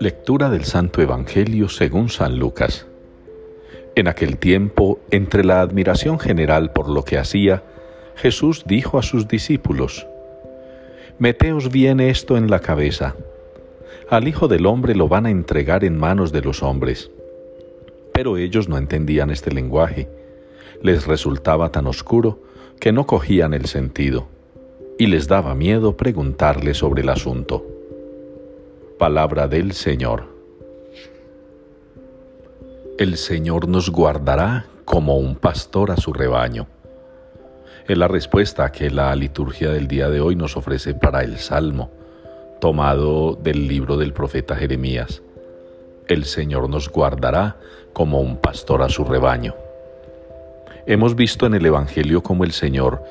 Lectura del Santo Evangelio según San Lucas. En aquel tiempo, entre la admiración general por lo que hacía, Jesús dijo a sus discípulos, Meteos bien esto en la cabeza. Al Hijo del Hombre lo van a entregar en manos de los hombres. Pero ellos no entendían este lenguaje. Les resultaba tan oscuro que no cogían el sentido, y les daba miedo preguntarle sobre el asunto. Palabra del Señor. El Señor nos guardará como un pastor a su rebaño. Es la respuesta que la liturgia del día de hoy nos ofrece para el Salmo, tomado del libro del profeta Jeremías. El Señor nos guardará como un pastor a su rebaño. Hemos visto en el Evangelio cómo el Señor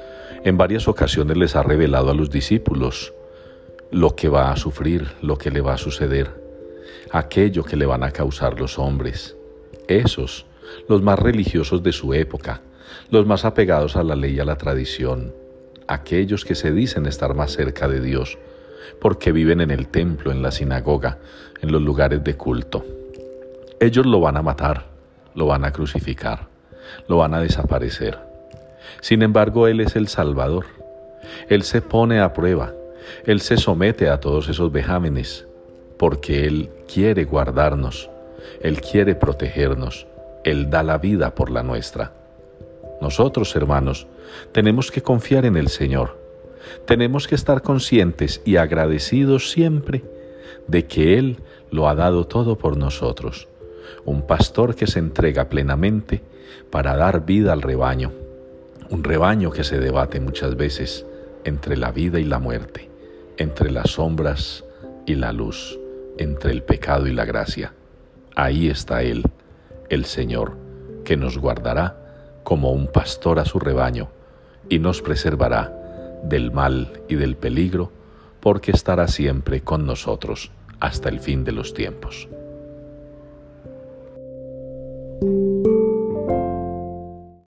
en varias ocasiones les ha revelado a los discípulos lo que va a sufrir, lo que le va a suceder, aquello que le van a causar los hombres, esos, los más religiosos de su época, los más apegados a la ley y a la tradición, aquellos que se dicen estar más cerca de Dios, porque viven en el templo, en la sinagoga, en los lugares de culto. Ellos lo van a matar, lo van a crucificar lo van a desaparecer. Sin embargo, Él es el Salvador. Él se pone a prueba. Él se somete a todos esos vejámenes, porque Él quiere guardarnos. Él quiere protegernos. Él da la vida por la nuestra. Nosotros, hermanos, tenemos que confiar en el Señor. Tenemos que estar conscientes y agradecidos siempre de que Él lo ha dado todo por nosotros. Un pastor que se entrega plenamente para dar vida al rebaño, un rebaño que se debate muchas veces entre la vida y la muerte, entre las sombras y la luz, entre el pecado y la gracia. Ahí está Él, el Señor, que nos guardará como un pastor a su rebaño y nos preservará del mal y del peligro, porque estará siempre con nosotros hasta el fin de los tiempos.